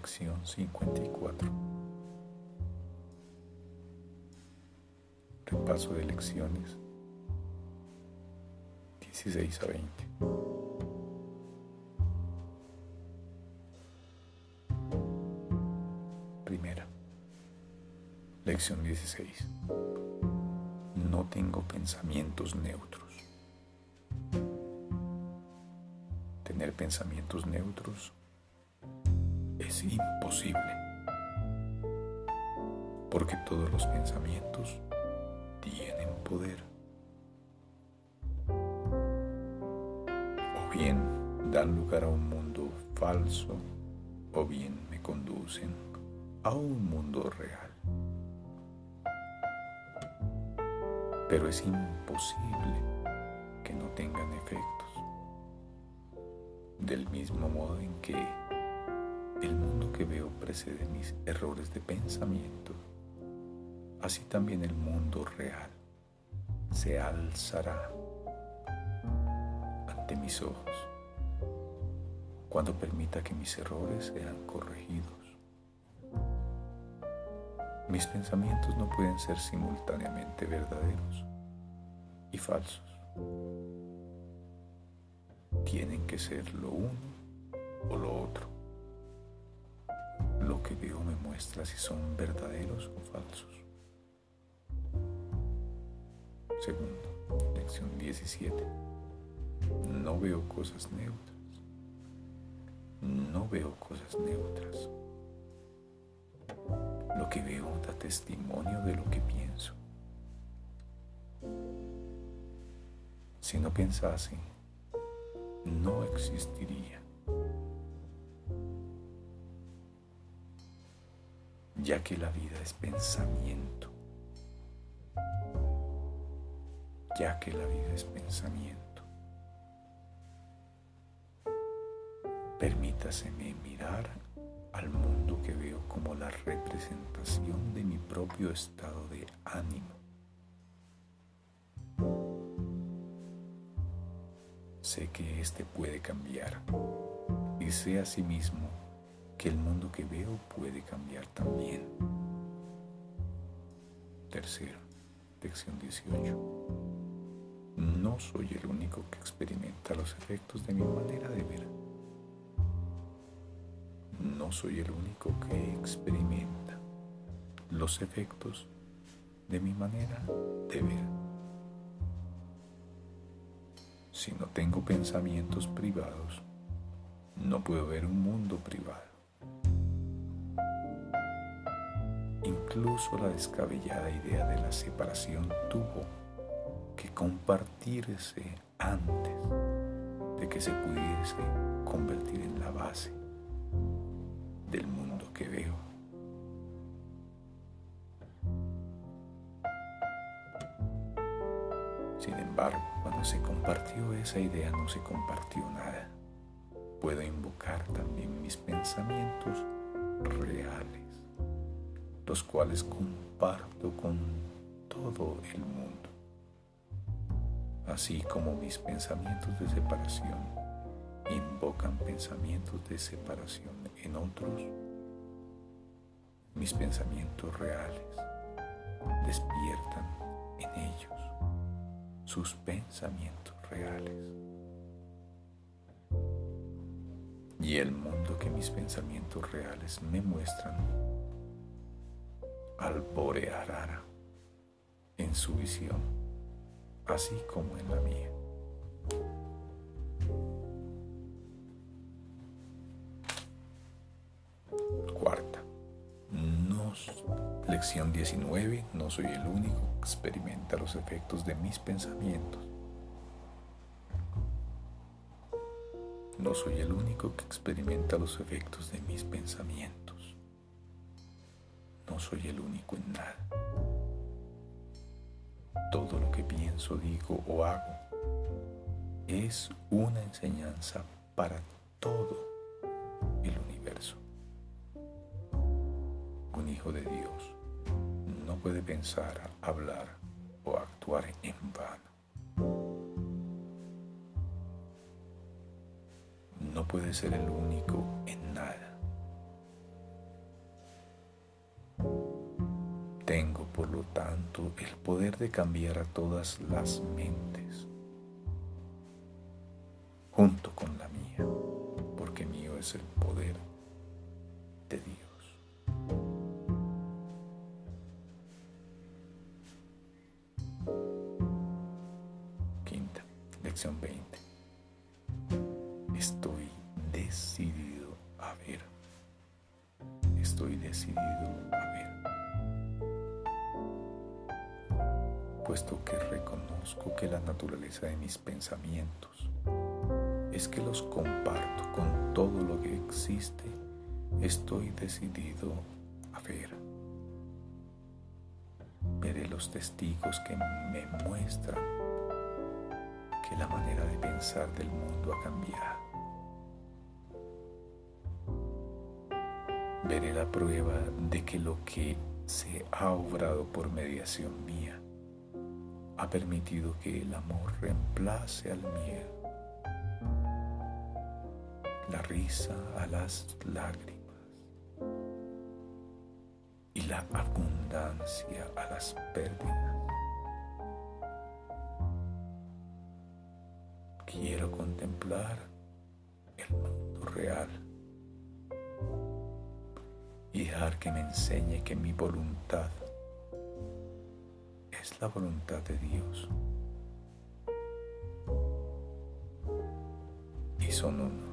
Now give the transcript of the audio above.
Lección 54. Repaso de lecciones 16 a 20. Primera. Lección 16. No tengo pensamientos neutros. Tener pensamientos neutros imposible, porque todos los pensamientos tienen poder. O bien dan lugar a un mundo falso, o bien me conducen a un mundo real. Pero es imposible que no tengan efectos. Del mismo modo en que el mundo que veo precede mis errores de pensamiento, así también el mundo real se alzará ante mis ojos cuando permita que mis errores sean corregidos. Mis pensamientos no pueden ser simultáneamente verdaderos y falsos. Tienen que ser lo uno o lo otro lo que veo me muestra si son verdaderos o falsos. Segundo, lección 17. No veo cosas neutras. No veo cosas neutras. Lo que veo da testimonio de lo que pienso. Si no pensase, no existiría. Ya que la vida es pensamiento, ya que la vida es pensamiento. Permítaseme mirar al mundo que veo como la representación de mi propio estado de ánimo. Sé que éste puede cambiar y sé asimismo que el mundo que veo puede cambiar también. Tercero, lección 18. No soy el único que experimenta los efectos de mi manera de ver. No soy el único que experimenta los efectos de mi manera de ver. Si no tengo pensamientos privados, no puedo ver un mundo privado. Incluso la descabellada idea de la separación tuvo que compartirse antes de que se pudiese convertir en la base del mundo que veo. Sin embargo, cuando se compartió esa idea no se compartió nada. Puedo invocar también mis pensamientos reales los cuales comparto con todo el mundo, así como mis pensamientos de separación invocan pensamientos de separación en otros, mis pensamientos reales despiertan en ellos sus pensamientos reales. Y el mundo que mis pensamientos reales me muestran alboreará en su visión, así como en la mía. Cuarta, lección 19, no soy el único que experimenta los efectos de mis pensamientos. No soy el único que experimenta los efectos de mis pensamientos no soy el único en nada. Todo lo que pienso, digo o hago es una enseñanza para todo el universo. Un hijo de Dios no puede pensar, hablar o actuar en vano. no puede ser el único en nada. Tengo, por lo tanto, el poder de cambiar a todas las mentes, junto con la mía, porque mío es el poder de Dios. Quinta, lección 20 decidido a ver. Estoy decidido a ver. Puesto que reconozco que la naturaleza de mis pensamientos es que los comparto con todo lo que existe estoy decidido a ver. Veré los testigos que me muestran que la manera de pensar del mundo ha cambiado. Veré la prueba de que lo que se ha obrado por mediación mía ha permitido que el amor reemplace al miedo, la risa a las lágrimas y la abundancia a las pérdidas. Quiero contemplar el mundo real dejar que me enseñe que mi voluntad es la voluntad de Dios. Y son uno.